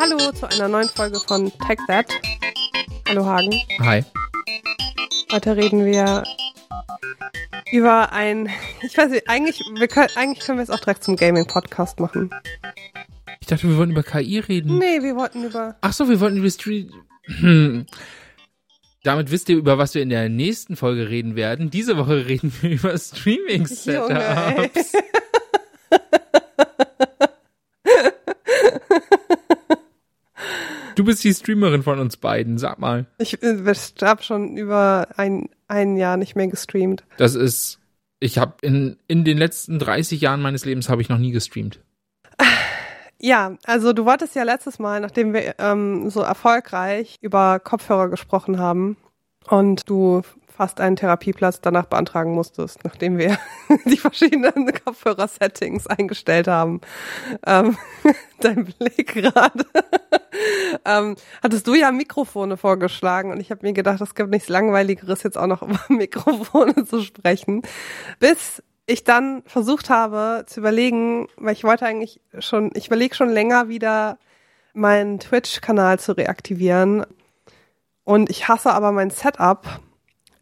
Hallo zu einer neuen Folge von Tech That. Hallo Hagen. Hi. Heute reden wir über ein, ich weiß nicht, eigentlich, wir können, eigentlich können wir es auch direkt zum Gaming-Podcast machen. Ich dachte, wir wollten über KI reden. Nee, wir wollten über, Ach so, wir wollten über Street. Damit wisst ihr, über was wir in der nächsten Folge reden werden. Diese Woche reden wir über. Streaming-Setups. Du bist die Streamerin von uns beiden, sag mal. Ich äh, habe schon über ein, ein Jahr nicht mehr gestreamt. Das ist, ich habe in, in den letzten 30 Jahren meines Lebens habe ich noch nie gestreamt. Ja, also du wolltest ja letztes Mal, nachdem wir ähm, so erfolgreich über Kopfhörer gesprochen haben und du fast einen Therapieplatz danach beantragen musstest, nachdem wir die verschiedenen Kopfhörer-Settings eingestellt haben. Ähm, dein Blick gerade. ähm, hattest du ja Mikrofone vorgeschlagen und ich habe mir gedacht, es gibt nichts Langweiligeres, jetzt auch noch über Mikrofone zu sprechen. Bis ich dann versucht habe zu überlegen, weil ich wollte eigentlich schon, ich überlege schon länger wieder meinen Twitch-Kanal zu reaktivieren. Und ich hasse aber mein Setup.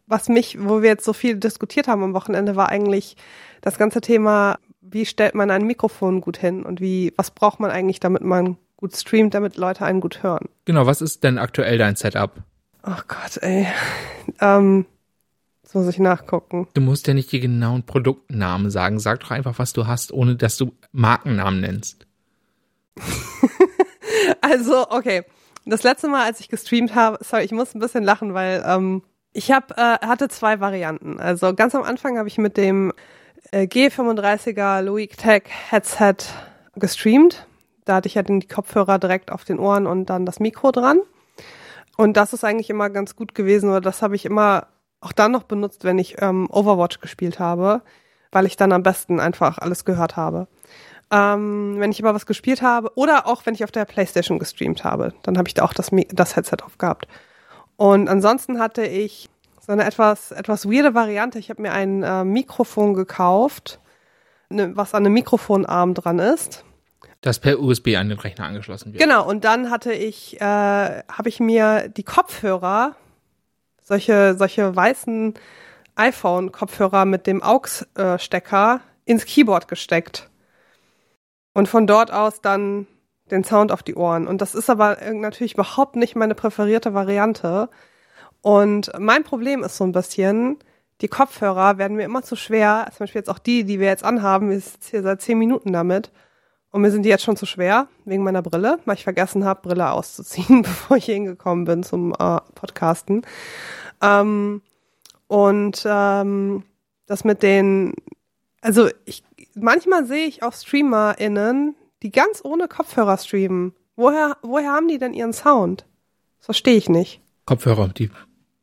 Was mich, wo wir jetzt so viel diskutiert haben am Wochenende, war eigentlich das ganze Thema, wie stellt man ein Mikrofon gut hin und wie, was braucht man eigentlich, damit man gut streamt, damit Leute einen gut hören. Genau, was ist denn aktuell dein Setup? Oh Gott, ey. Ähm, jetzt muss ich nachgucken. Du musst ja nicht die genauen Produktnamen sagen. Sag doch einfach, was du hast, ohne dass du Markennamen nennst. Also, okay. Das letzte Mal, als ich gestreamt habe, sorry, ich muss ein bisschen lachen, weil ähm, ich hab, äh, hatte zwei Varianten. Also ganz am Anfang habe ich mit dem äh, G35er Loic Tech Headset gestreamt. Da hatte ich ja dann die Kopfhörer direkt auf den Ohren und dann das Mikro dran. Und das ist eigentlich immer ganz gut gewesen, oder das habe ich immer auch dann noch benutzt, wenn ich ähm, Overwatch gespielt habe, weil ich dann am besten einfach alles gehört habe. Ähm, wenn ich aber was gespielt habe oder auch wenn ich auf der Playstation gestreamt habe, dann habe ich da auch das, das Headset aufgehabt. Und ansonsten hatte ich so eine etwas, etwas weirde Variante. Ich habe mir ein äh, Mikrofon gekauft, ne, was an einem Mikrofonarm dran ist. Das per USB an den Rechner angeschlossen wird. Genau, und dann hatte ich, äh, habe ich mir die Kopfhörer, solche, solche weißen iPhone-Kopfhörer mit dem AUX-Stecker ins Keyboard gesteckt. Und von dort aus dann den Sound auf die Ohren. Und das ist aber natürlich überhaupt nicht meine präferierte Variante. Und mein Problem ist so ein bisschen, die Kopfhörer werden mir immer zu schwer, zum Beispiel jetzt auch die, die wir jetzt anhaben, wir sitzen hier seit zehn Minuten damit. Und mir sind die jetzt schon zu schwer, wegen meiner Brille, weil ich vergessen habe, Brille auszuziehen, bevor ich hingekommen bin zum äh, Podcasten. Ähm, und ähm, das mit den, also ich, manchmal sehe ich auch StreamerInnen, die ganz ohne Kopfhörer streamen. Woher, woher haben die denn ihren Sound? Das verstehe ich nicht. Kopfhörer, die,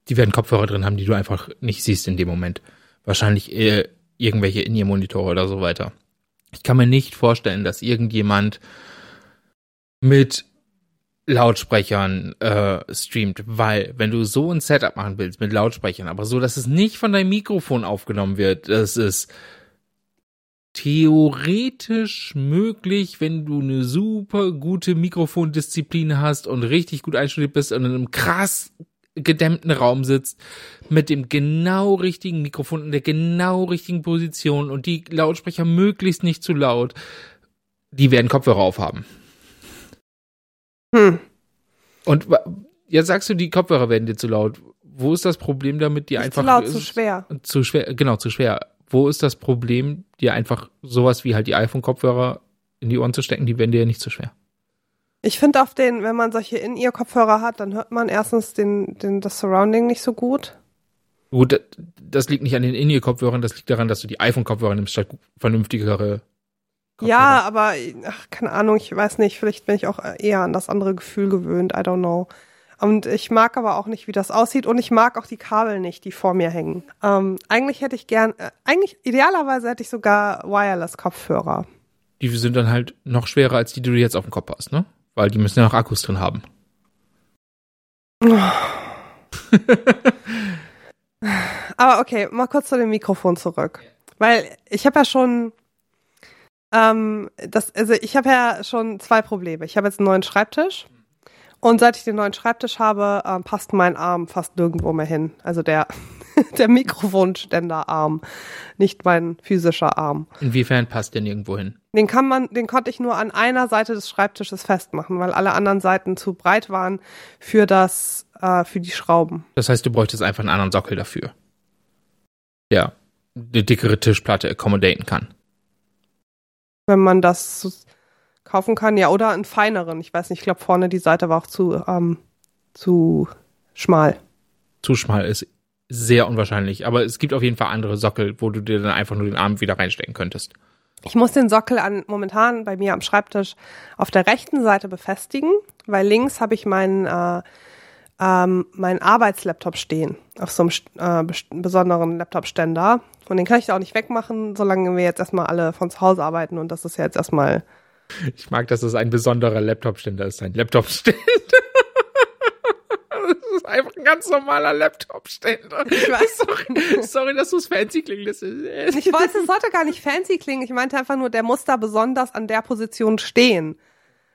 die werden Kopfhörer drin haben, die du einfach nicht siehst in dem Moment. Wahrscheinlich äh, irgendwelche In-Ear-Monitore oder so weiter. Ich kann mir nicht vorstellen, dass irgendjemand mit Lautsprechern äh, streamt, weil wenn du so ein Setup machen willst mit Lautsprechern, aber so, dass es nicht von deinem Mikrofon aufgenommen wird, das ist theoretisch möglich, wenn du eine super gute Mikrofondisziplin hast und richtig gut einstudiert bist und in einem krass gedämmten Raum sitzt, mit dem genau richtigen Mikrofon in der genau richtigen Position und die Lautsprecher möglichst nicht zu laut, die werden Kopfhörer aufhaben. Hm. Und jetzt sagst du, die Kopfhörer werden dir zu laut. Wo ist das Problem damit, die Nicht einfach zu laut, zu schwer. zu schwer, genau, zu schwer. Wo ist das Problem, dir einfach sowas wie halt die iPhone-Kopfhörer in die Ohren zu stecken, die werden dir ja nicht zu schwer. Ich finde auf den, wenn man solche In-Ear-Kopfhörer hat, dann hört man erstens den, den, das Surrounding nicht so gut. Gut, das- liegt nicht an den In-Ear-Kopfhörern, das liegt daran, dass du die iPhone-Kopfhörer nimmst statt vernünftigere Kopfhörer. Ja, aber ach, keine Ahnung, ich weiß nicht, vielleicht bin ich auch eher an das andere Gefühl gewöhnt, I don't know. Und ich mag aber auch nicht, wie das aussieht und ich mag auch die Kabel nicht, die vor mir hängen. Ähm, eigentlich hätte ich gern, äh, eigentlich idealerweise hätte ich sogar Wireless-Kopfhörer. Die sind dann halt noch schwerer, als die, die du jetzt auf dem Kopf hast, ne? Weil die müssen ja noch Akkus drin haben. Aber okay, mal kurz zu dem Mikrofon zurück. Weil ich habe ja schon ähm, das, also ich habe ja schon zwei Probleme. Ich habe jetzt einen neuen Schreibtisch und seit ich den neuen Schreibtisch habe, ähm, passt mein Arm fast nirgendwo mehr hin. Also der der Mikrofonständerarm, nicht mein physischer Arm. Inwiefern passt der nirgendwo hin? Den kann man, den konnte ich nur an einer Seite des Schreibtisches festmachen, weil alle anderen Seiten zu breit waren für das, äh, für die Schrauben. Das heißt, du bräuchtest einfach einen anderen Sockel dafür. Der eine dickere Tischplatte accommodaten kann. Wenn man das kaufen kann, ja, oder einen feineren. Ich weiß nicht, ich glaube vorne die Seite war auch zu, ähm, zu schmal. Zu schmal ist sehr unwahrscheinlich, aber es gibt auf jeden Fall andere Sockel, wo du dir dann einfach nur den Arm wieder reinstecken könntest. Ich muss den Sockel an, momentan bei mir am Schreibtisch auf der rechten Seite befestigen, weil links habe ich meinen äh, ähm, meinen Arbeitslaptop stehen auf so einem äh, besonderen Laptop-Ständer. Und den kann ich da auch nicht wegmachen, solange wir jetzt erstmal alle von zu Hause arbeiten. Und das ist ja jetzt erstmal ich mag, dass es ein besonderer Laptop-Ständer ist, ein Laptop-Ständer ist einfach ein ganz normaler Laptop-Ständer. Sorry, sorry dass du es fancy klingen lässt. Ich wollte, es sollte gar nicht fancy klingen. Ich meinte einfach nur, der muss da besonders an der Position stehen.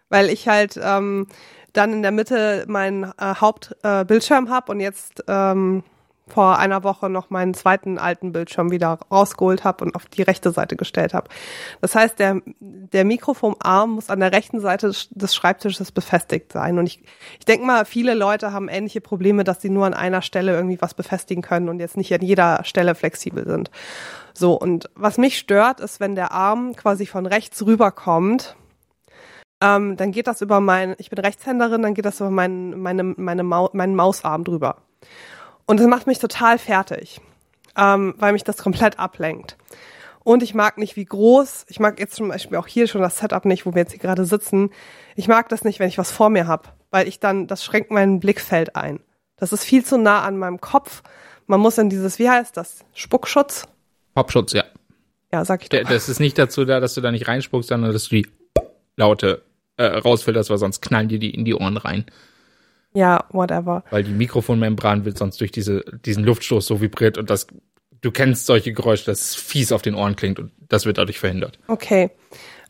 Weil ich halt ähm, dann in der Mitte meinen äh, Hauptbildschirm äh, habe und jetzt ähm, vor einer Woche noch meinen zweiten alten Bildschirm wieder rausgeholt habe und auf die rechte Seite gestellt habe. Das heißt, der, der Mikrofonarm muss an der rechten Seite des Schreibtisches befestigt sein. Und ich, ich denke mal, viele Leute haben ähnliche Probleme, dass sie nur an einer Stelle irgendwie was befestigen können und jetzt nicht an jeder Stelle flexibel sind. So, und was mich stört, ist, wenn der Arm quasi von rechts rüberkommt, ähm, dann geht das über mein, ich bin Rechtshänderin, dann geht das über mein, meine, meine Mau meinen Mausarm drüber. Und das macht mich total fertig, ähm, weil mich das komplett ablenkt. Und ich mag nicht, wie groß, ich mag jetzt zum Beispiel auch hier schon das Setup nicht, wo wir jetzt hier gerade sitzen. Ich mag das nicht, wenn ich was vor mir habe, weil ich dann, das schränkt mein Blickfeld ein. Das ist viel zu nah an meinem Kopf. Man muss in dieses, wie heißt das? Spuckschutz? Popschutz, ja. Ja, sag ich doch. Das ist nicht dazu da, dass du da nicht reinspuckst, sondern dass du die Laute äh, rausfilterst, weil sonst knallen dir die in die Ohren rein. Ja, whatever. Weil die Mikrofonmembran wird sonst durch diese, diesen Luftstoß so vibriert und das, du kennst solche Geräusche, dass es fies auf den Ohren klingt und das wird dadurch verhindert. Okay.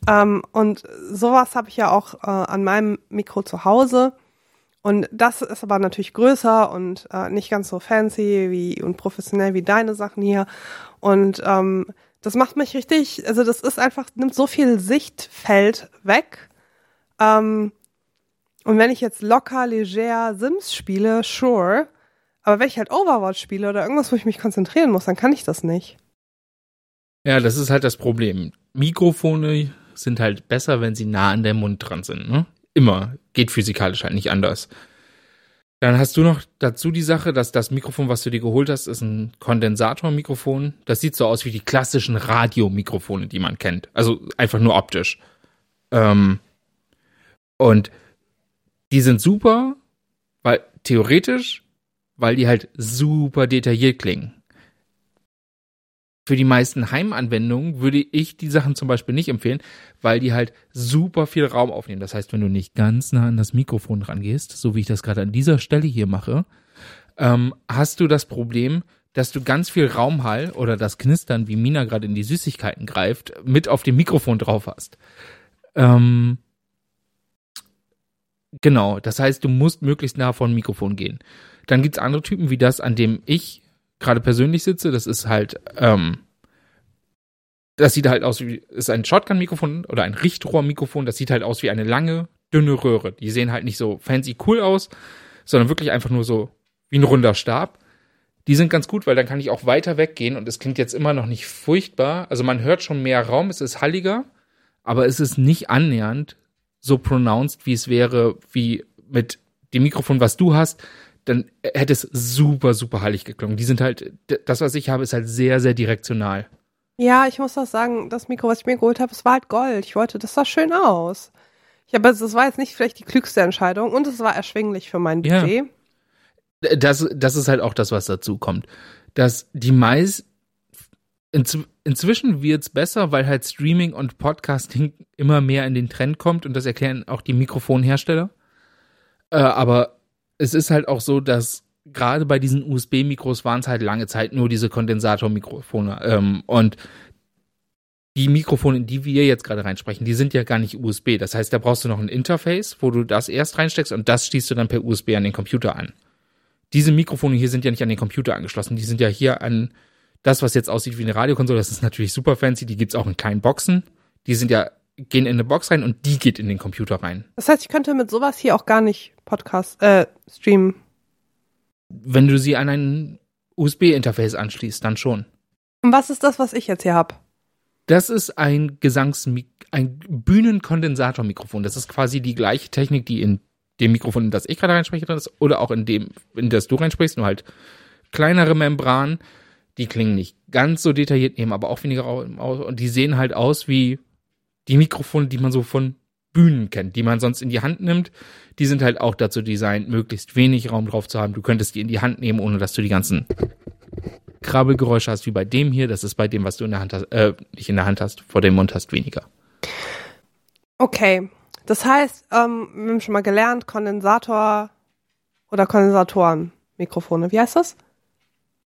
Ähm, und sowas habe ich ja auch äh, an meinem Mikro zu Hause. Und das ist aber natürlich größer und äh, nicht ganz so fancy wie und professionell wie deine Sachen hier. Und ähm, das macht mich richtig, also das ist einfach, nimmt so viel Sichtfeld weg. Ähm, und wenn ich jetzt locker, leger Sims spiele, sure. Aber wenn ich halt Overwatch spiele oder irgendwas, wo ich mich konzentrieren muss, dann kann ich das nicht. Ja, das ist halt das Problem. Mikrofone sind halt besser, wenn sie nah an der Mund dran sind, ne? Immer. Geht physikalisch halt nicht anders. Dann hast du noch dazu die Sache, dass das Mikrofon, was du dir geholt hast, ist ein Kondensatormikrofon. Das sieht so aus wie die klassischen Radiomikrofone, die man kennt. Also einfach nur optisch. Ähm, und die sind super, weil theoretisch, weil die halt super detailliert klingen. Für die meisten Heimanwendungen würde ich die Sachen zum Beispiel nicht empfehlen, weil die halt super viel Raum aufnehmen. Das heißt, wenn du nicht ganz nah an das Mikrofon rangehst, so wie ich das gerade an dieser Stelle hier mache, ähm, hast du das Problem, dass du ganz viel Raumhall oder das Knistern, wie Mina gerade in die Süßigkeiten greift, mit auf dem Mikrofon drauf hast. Ähm, Genau, das heißt, du musst möglichst nah vor ein Mikrofon gehen. Dann gibt's andere Typen wie das, an dem ich gerade persönlich sitze. Das ist halt, ähm, das sieht halt aus wie, ist ein Shotgun-Mikrofon oder ein Richtrohr-Mikrofon. Das sieht halt aus wie eine lange, dünne Röhre. Die sehen halt nicht so fancy cool aus, sondern wirklich einfach nur so wie ein runder Stab. Die sind ganz gut, weil dann kann ich auch weiter weggehen und es klingt jetzt immer noch nicht furchtbar. Also man hört schon mehr Raum, es ist halliger, aber es ist nicht annähernd so pronounced, wie es wäre, wie mit dem Mikrofon, was du hast, dann hätte es super, super heilig geklungen. Die sind halt, das, was ich habe, ist halt sehr, sehr direktional. Ja, ich muss auch sagen, das Mikro, was ich mir geholt habe, es war halt Gold. Ich wollte, das sah schön aus. Ich habe, das war jetzt nicht vielleicht die klügste Entscheidung und es war erschwinglich für mein Budget. Ja. Das, das ist halt auch das, was dazu kommt. Dass die meist, Inzw inzwischen wird's besser, weil halt Streaming und Podcasting immer mehr in den Trend kommt und das erklären auch die Mikrofonhersteller. Äh, aber es ist halt auch so, dass gerade bei diesen USB-Mikros waren es halt lange Zeit nur diese Kondensatormikrofone. Ähm, und die Mikrofone, in die wir jetzt gerade reinsprechen, die sind ja gar nicht USB. Das heißt, da brauchst du noch ein Interface, wo du das erst reinsteckst und das schließt du dann per USB an den Computer an. Diese Mikrofone hier sind ja nicht an den Computer angeschlossen, die sind ja hier an das, was jetzt aussieht wie eine Radiokonsole. Das ist natürlich super fancy, die gibt's auch in kleinen Boxen. Die sind ja, gehen in eine Box rein und die geht in den Computer rein. Das heißt, ich könnte mit sowas hier auch gar nicht Podcast, äh, streamen. Wenn du sie an ein USB-Interface anschließt, dann schon. Und was ist das, was ich jetzt hier hab? Das ist ein Gesangs ein Bühnenkondensatormikrofon. Das ist quasi die gleiche Technik, die in dem Mikrofon, in das ich gerade reinspreche, drin ist, oder auch in dem, in das du reinsprichst, nur halt kleinere Membran. Die klingen nicht ganz so detailliert, nehmen aber auch weniger aus und die sehen halt aus wie die Mikrofone, die man so von Bühnen kennt, die man sonst in die Hand nimmt. Die sind halt auch dazu designt, möglichst wenig Raum drauf zu haben. Du könntest die in die Hand nehmen, ohne dass du die ganzen Krabbelgeräusche hast wie bei dem hier. Das ist bei dem, was du in der Hand hast, äh, nicht in der Hand hast, vor dem Mund hast, weniger. Okay. Das heißt, ähm, wir haben schon mal gelernt, Kondensator oder Kondensatorenmikrofone. Wie heißt das?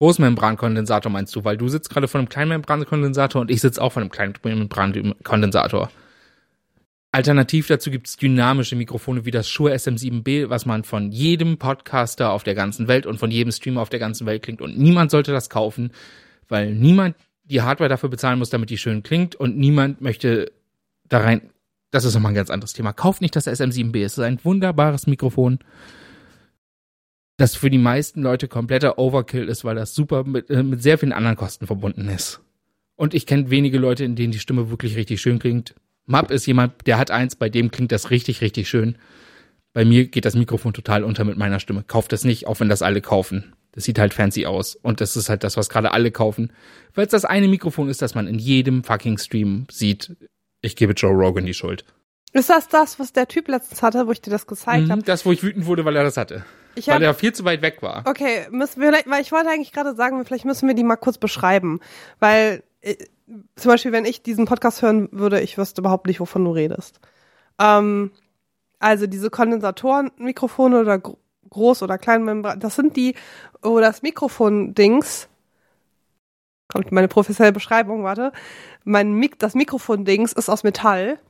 Großmembrankondensator meinst du, weil du sitzt gerade vor einem Kleinmembrankondensator und ich sitze auch vor einem Kleinmembrankondensator. Alternativ dazu gibt es dynamische Mikrofone wie das Shure SM7B, was man von jedem Podcaster auf der ganzen Welt und von jedem Streamer auf der ganzen Welt klingt. Und niemand sollte das kaufen, weil niemand die Hardware dafür bezahlen muss, damit die schön klingt und niemand möchte da rein. Das ist nochmal ein ganz anderes Thema. Kauft nicht das SM7B. Es ist ein wunderbares Mikrofon, das für die meisten Leute kompletter Overkill ist, weil das super mit, äh, mit sehr vielen anderen Kosten verbunden ist. Und ich kenne wenige Leute, in denen die Stimme wirklich richtig schön klingt. Map ist jemand, der hat eins, bei dem klingt das richtig, richtig schön. Bei mir geht das Mikrofon total unter mit meiner Stimme. Kauft das nicht, auch wenn das alle kaufen. Das sieht halt fancy aus. Und das ist halt das, was gerade alle kaufen. Weil es das eine Mikrofon ist, das man in jedem fucking Stream sieht. Ich gebe Joe Rogan die Schuld. Ist das das, was der Typ letztens hatte, wo ich dir das gezeigt mhm, habe? Das, wo ich wütend wurde, weil er das hatte. Ich weil er viel zu weit weg war. Okay, müssen wir, weil ich wollte eigentlich gerade sagen, vielleicht müssen wir die mal kurz beschreiben. Weil äh, zum Beispiel, wenn ich diesen Podcast hören würde, ich wüsste überhaupt nicht, wovon du redest. Ähm, also diese Kondensatorenmikrofone oder Groß- oder Kleinmembran, das sind die, wo das Mikrofon-Dings, kommt meine professionelle Beschreibung, warte, mein Mik das Mikrofon-Dings ist aus Metall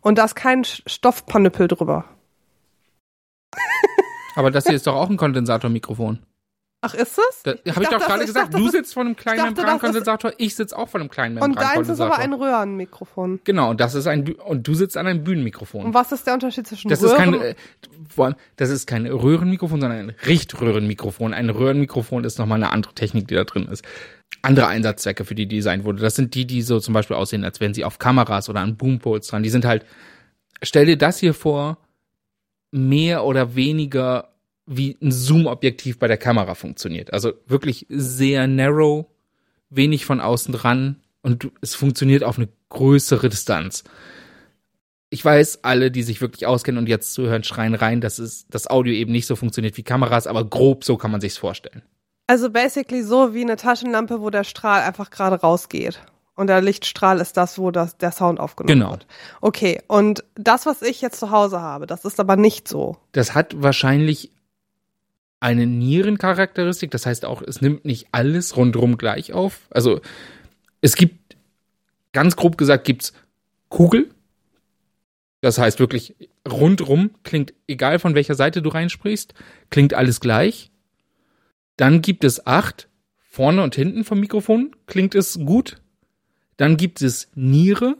und da ist kein Stoffpanüppel drüber. Aber das hier ist doch auch ein Kondensatormikrofon. Ach, ist es? Da, Habe ich, doch gerade gesagt, dachte, du sitzt vor einem kleinen Membrankondensator, ich sitze auch vor einem kleinen Membrankondensator. Und deins ist aber ein Röhrenmikrofon. Genau, und das ist ein und du sitzt an einem Bühnenmikrofon. Und was ist der Unterschied zwischen das Röhren? Ist kein, das ist kein Röhrenmikrofon, sondern ein Richtröhrenmikrofon. Ein Röhrenmikrofon ist nochmal eine andere Technik, die da drin ist. Andere Einsatzzwecke, für die designt wurde. Das sind die, die so zum Beispiel aussehen, als wären sie auf Kameras oder an Boompoles dran. Die sind halt, stell dir das hier vor, mehr oder weniger wie ein Zoom-Objektiv bei der Kamera funktioniert. Also wirklich sehr narrow, wenig von außen dran und es funktioniert auf eine größere Distanz. Ich weiß, alle, die sich wirklich auskennen und jetzt zuhören, schreien rein, dass es das Audio eben nicht so funktioniert wie Kameras, aber grob so kann man sich's vorstellen. Also basically so wie eine Taschenlampe, wo der Strahl einfach gerade rausgeht. Und der Lichtstrahl ist das, wo das, der Sound aufgenommen genau. wird. Okay, und das, was ich jetzt zu Hause habe, das ist aber nicht so. Das hat wahrscheinlich eine Nierencharakteristik. Das heißt auch, es nimmt nicht alles rundherum gleich auf. Also es gibt, ganz grob gesagt, gibt's Kugel. Das heißt wirklich rundrum klingt, egal von welcher Seite du reinsprichst, klingt alles gleich. Dann gibt es acht. Vorne und hinten vom Mikrofon klingt es gut. Dann gibt es Niere.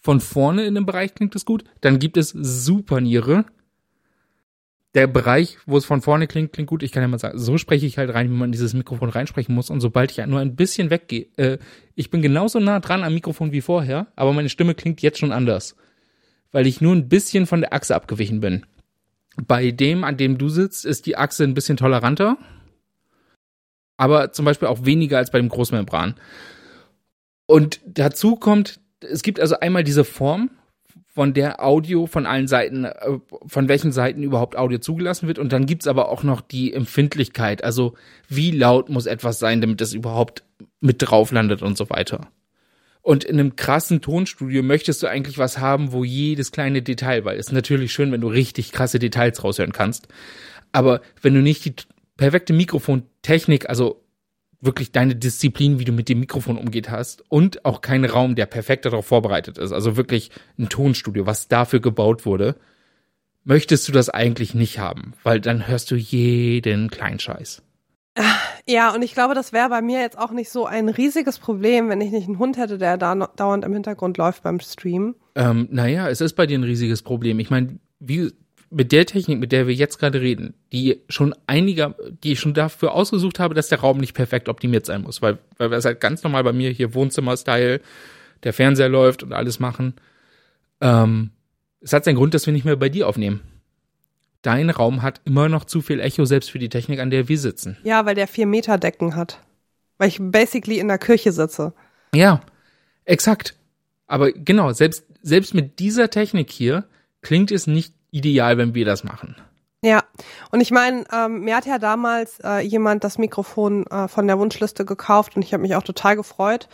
Von vorne in dem Bereich klingt es gut. Dann gibt es Superniere der Bereich, wo es von vorne klingt, klingt gut. Ich kann ja mal sagen, so spreche ich halt rein, wie man in dieses Mikrofon reinsprechen muss. Und sobald ich nur ein bisschen weggehe, äh, ich bin genauso nah dran am Mikrofon wie vorher, aber meine Stimme klingt jetzt schon anders. Weil ich nur ein bisschen von der Achse abgewichen bin. Bei dem, an dem du sitzt, ist die Achse ein bisschen toleranter. Aber zum Beispiel auch weniger als bei dem Großmembran. Und dazu kommt, es gibt also einmal diese Form, von der Audio von allen Seiten, äh, von welchen Seiten überhaupt Audio zugelassen wird. Und dann gibt's aber auch noch die Empfindlichkeit. Also wie laut muss etwas sein, damit es überhaupt mit drauf landet und so weiter. Und in einem krassen Tonstudio möchtest du eigentlich was haben, wo jedes kleine Detail, weil es ist natürlich schön, wenn du richtig krasse Details raushören kannst. Aber wenn du nicht die perfekte Mikrofontechnik, also wirklich deine Disziplin, wie du mit dem Mikrofon umgeht hast und auch kein Raum, der perfekt darauf vorbereitet ist. Also wirklich ein Tonstudio, was dafür gebaut wurde, möchtest du das eigentlich nicht haben, weil dann hörst du jeden kleinen Scheiß. Ja, und ich glaube, das wäre bei mir jetzt auch nicht so ein riesiges Problem, wenn ich nicht einen Hund hätte, der da dauernd im Hintergrund läuft beim Stream. Ähm, naja, es ist bei dir ein riesiges Problem. Ich meine, wie mit der Technik, mit der wir jetzt gerade reden, die schon einiger, die ich schon dafür ausgesucht habe, dass der Raum nicht perfekt optimiert sein muss, weil, weil wir es halt ganz normal bei mir hier Wohnzimmer-Style, der Fernseher läuft und alles machen. Ähm, es hat seinen Grund, dass wir nicht mehr bei dir aufnehmen. Dein Raum hat immer noch zu viel Echo, selbst für die Technik, an der wir sitzen. Ja, weil der vier Meter Decken hat. Weil ich basically in der Kirche sitze. Ja, exakt. Aber genau, selbst, selbst mit dieser Technik hier klingt es nicht ideal, wenn wir das machen. Ja, und ich meine, ähm, mir hat ja damals äh, jemand das Mikrofon äh, von der Wunschliste gekauft und ich habe mich auch total gefreut.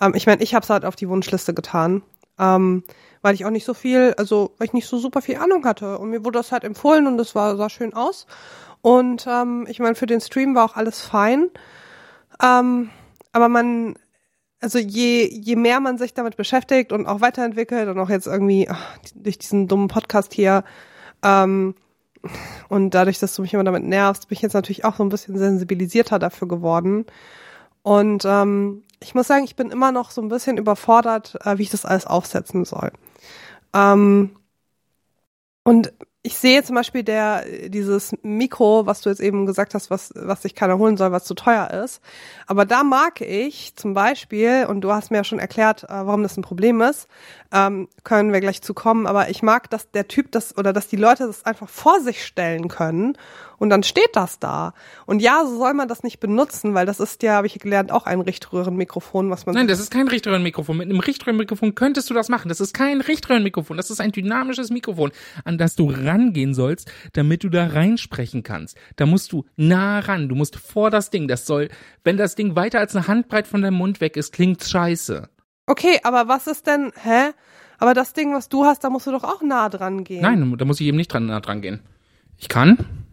Ähm, ich meine, ich habe es halt auf die Wunschliste getan, ähm, weil ich auch nicht so viel, also weil ich nicht so super viel Ahnung hatte und mir wurde das halt empfohlen und es war sah schön aus. Und ähm, ich meine, für den Stream war auch alles fein. Ähm, aber man, also je, je mehr man sich damit beschäftigt und auch weiterentwickelt und auch jetzt irgendwie ach, durch diesen dummen Podcast hier, ähm, und dadurch, dass du mich immer damit nervst, bin ich jetzt natürlich auch so ein bisschen sensibilisierter dafür geworden. Und ähm, ich muss sagen, ich bin immer noch so ein bisschen überfordert, äh, wie ich das alles aufsetzen soll. Ähm, und ich sehe zum Beispiel der, dieses Mikro, was du jetzt eben gesagt hast, was, was sich keiner holen soll, was zu teuer ist. Aber da mag ich zum Beispiel, und du hast mir ja schon erklärt, äh, warum das ein Problem ist, ähm, können wir gleich zu kommen, aber ich mag, dass der Typ das oder dass die Leute das einfach vor sich stellen können und dann steht das da. Und ja, so soll man das nicht benutzen, weil das ist ja, habe ich gelernt, auch ein Richtröhrenmikrofon, was man. Nein, das ist kein Richtröhrenmikrofon. Mit einem Richtröhrenmikrofon könntest du das machen. Das ist kein Richtröhrenmikrofon. Das ist ein dynamisches Mikrofon, an das du rangehen sollst, damit du da reinsprechen kannst. Da musst du nah ran. Du musst vor das Ding. Das soll, wenn das Ding weiter als eine Handbreit von deinem Mund weg ist, klingt scheiße. Okay, aber was ist denn, hä? Aber das Ding, was du hast, da musst du doch auch nah dran gehen. Nein, da muss ich eben nicht dran nah dran gehen. Ich kann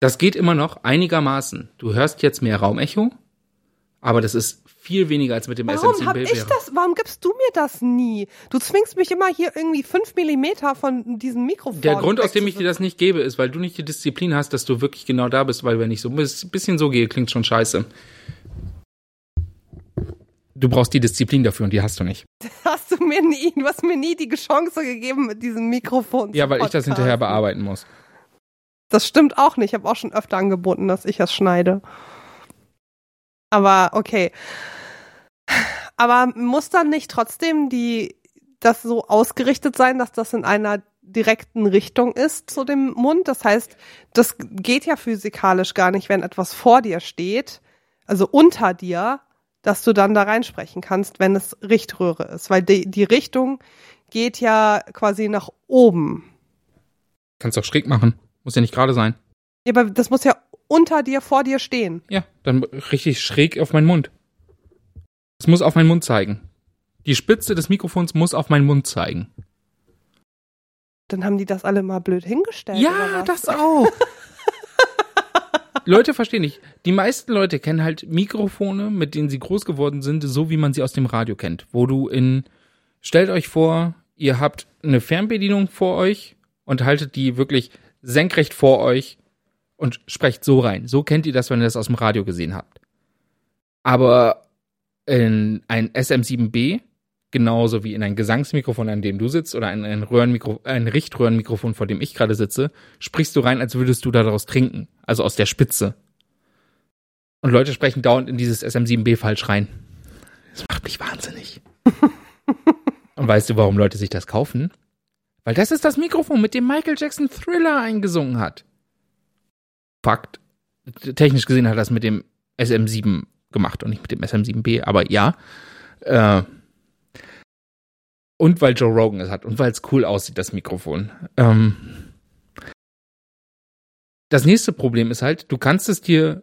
das geht immer noch einigermaßen. Du hörst jetzt mehr Raumecho, aber das ist viel weniger als mit dem warum SMC. Hab ich das, warum gibst du mir das nie? Du zwingst mich immer hier irgendwie fünf Millimeter von diesem Mikrofon. Der Grund, aus dem ich dir das nicht gebe, ist, weil du nicht die Disziplin hast, dass du wirklich genau da bist, weil wenn ich so ein bisschen so gehe, klingt schon scheiße. Du brauchst die Disziplin dafür und die hast du nicht. Hast du mir nie, du hast mir nie die Chance gegeben mit diesem Mikrofon. Ja, weil ich das hinterher bearbeiten muss. Das stimmt auch nicht. Ich habe auch schon öfter angeboten, dass ich das schneide. Aber okay. Aber muss dann nicht trotzdem die das so ausgerichtet sein, dass das in einer direkten Richtung ist zu dem Mund? Das heißt, das geht ja physikalisch gar nicht, wenn etwas vor dir steht, also unter dir, dass du dann da reinsprechen kannst, wenn es Richtröhre ist, weil die, die Richtung geht ja quasi nach oben. Kannst auch schräg machen. Muss ja nicht gerade sein. Ja, aber das muss ja unter dir, vor dir stehen. Ja, dann richtig schräg auf meinen Mund. Es muss auf meinen Mund zeigen. Die Spitze des Mikrofons muss auf meinen Mund zeigen. Dann haben die das alle mal blöd hingestellt. Ja, das auch. Leute verstehen nicht. Die meisten Leute kennen halt Mikrofone, mit denen sie groß geworden sind, so wie man sie aus dem Radio kennt. Wo du in, stellt euch vor, ihr habt eine Fernbedienung vor euch und haltet die wirklich senkrecht vor euch und sprecht so rein. So kennt ihr das, wenn ihr das aus dem Radio gesehen habt. Aber in ein SM7B, genauso wie in ein Gesangsmikrofon, an dem du sitzt, oder ein, ein, Röhrenmikro, ein Richtröhrenmikrofon, vor dem ich gerade sitze, sprichst du rein, als würdest du daraus trinken. Also aus der Spitze. Und Leute sprechen dauernd in dieses SM7B falsch rein. Das macht mich wahnsinnig. Und weißt du, warum Leute sich das kaufen? Weil das ist das Mikrofon, mit dem Michael Jackson Thriller eingesungen hat. Fakt. Technisch gesehen hat er das mit dem SM7 gemacht und nicht mit dem SM7B, aber ja. Äh, und weil Joe Rogan es hat und weil es cool aussieht, das Mikrofon. Ähm, das nächste Problem ist halt, du kannst es dir,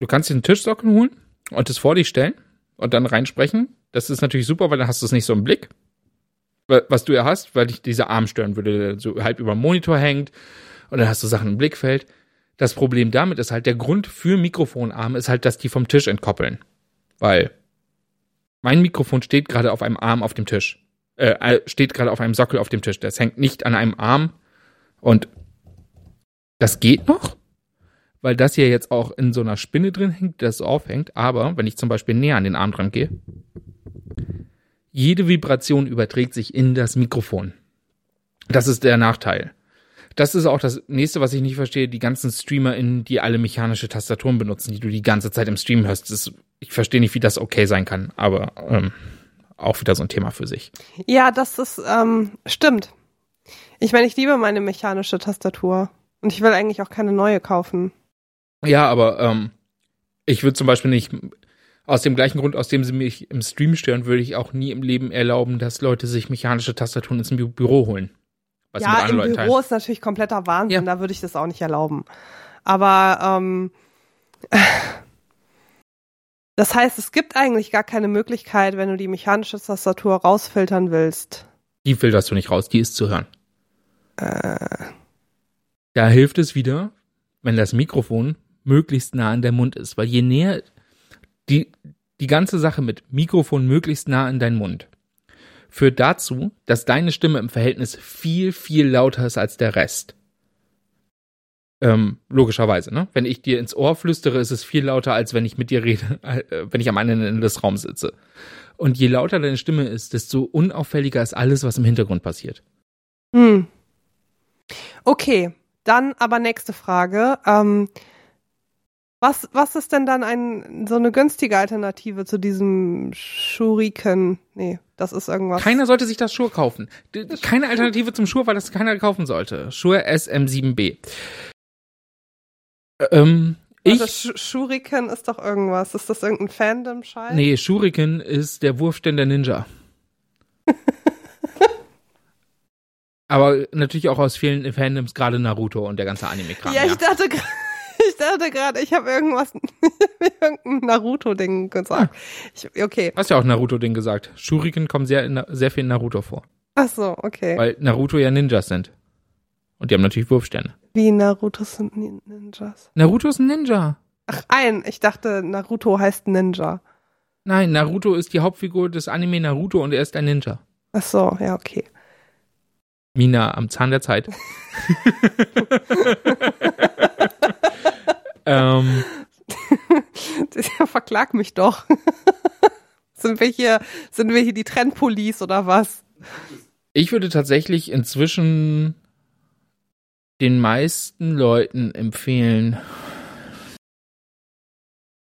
du kannst dir einen Tischsocken holen und es vor dich stellen und dann reinsprechen. Das ist natürlich super, weil dann hast du es nicht so im Blick was du ja hast, weil dich dieser Arm stören würde, der so halb über dem Monitor hängt Und dann hast du Sachen im Blickfeld. Das Problem damit ist halt, der Grund für Mikrofonarme ist halt, dass die vom Tisch entkoppeln. Weil mein Mikrofon steht gerade auf einem Arm auf dem Tisch. Äh, steht gerade auf einem Sockel auf dem Tisch. Das hängt nicht an einem Arm. Und das geht noch, weil das hier jetzt auch in so einer Spinne drin hängt, das aufhängt. Aber wenn ich zum Beispiel näher an den Arm dran gehe, jede Vibration überträgt sich in das Mikrofon. Das ist der Nachteil. Das ist auch das nächste, was ich nicht verstehe. Die ganzen StreamerInnen, die alle mechanische Tastaturen benutzen, die du die ganze Zeit im Stream hörst. Das, ich verstehe nicht, wie das okay sein kann, aber ähm, auch wieder so ein Thema für sich. Ja, das ist, ähm, stimmt. Ich meine, ich liebe meine mechanische Tastatur. Und ich will eigentlich auch keine neue kaufen. Ja, aber ähm, ich würde zum Beispiel nicht aus dem gleichen Grund, aus dem sie mich im Stream stören, würde ich auch nie im Leben erlauben, dass Leute sich mechanische Tastaturen ins Bü Büro holen. Was ja, im Büro teilen. ist natürlich kompletter Wahnsinn, ja. da würde ich das auch nicht erlauben. Aber ähm, das heißt, es gibt eigentlich gar keine Möglichkeit, wenn du die mechanische Tastatur rausfiltern willst. Die filterst du nicht raus, die ist zu hören. Äh. Da hilft es wieder, wenn das Mikrofon möglichst nah an der Mund ist, weil je näher die, die ganze Sache mit Mikrofon möglichst nah an deinen Mund führt dazu, dass deine Stimme im Verhältnis viel, viel lauter ist als der Rest. Ähm, logischerweise, ne? Wenn ich dir ins Ohr flüstere, ist es viel lauter, als wenn ich mit dir rede, äh, wenn ich am anderen Ende des Raums sitze. Und je lauter deine Stimme ist, desto unauffälliger ist alles, was im Hintergrund passiert. Hm. Okay, dann aber nächste Frage. Ähm, was, was ist denn dann ein, so eine günstige Alternative zu diesem Shuriken? Nee, das ist irgendwas. Keiner sollte sich das Schuhe kaufen. Keine Alternative zum Schuhe, weil das keiner kaufen sollte. Schuhe SM7B. Ähm, ich. Also Shuriken ist doch irgendwas. Ist das irgendein Fandom-Scheiß? Nee, Shuriken ist der Wurfständer Ninja. Aber natürlich auch aus vielen Fandoms, gerade Naruto und der ganze Anime-Kram. Ja, ich dachte gerade ich dachte gerade, ich habe irgendwas, irgendein Naruto-Ding gesagt. Ich, okay. Hast ja auch Naruto-Ding gesagt. Shuriken kommen sehr, in, sehr viel in Naruto vor. Ach so, okay. Weil Naruto ja Ninjas sind. Und die haben natürlich Wurfsterne. Wie Naruto sind Ninjas? Naruto ist ein Ninja. Ach, ein. Ich dachte, Naruto heißt Ninja. Nein, Naruto ist die Hauptfigur des Anime Naruto und er ist ein Ninja. Ach so, ja, okay. Mina am Zahn der Zeit. ähm. Verklag mich doch. sind wir hier, sind wir hier die Trendpolice oder was? Ich würde tatsächlich inzwischen den meisten Leuten empfehlen.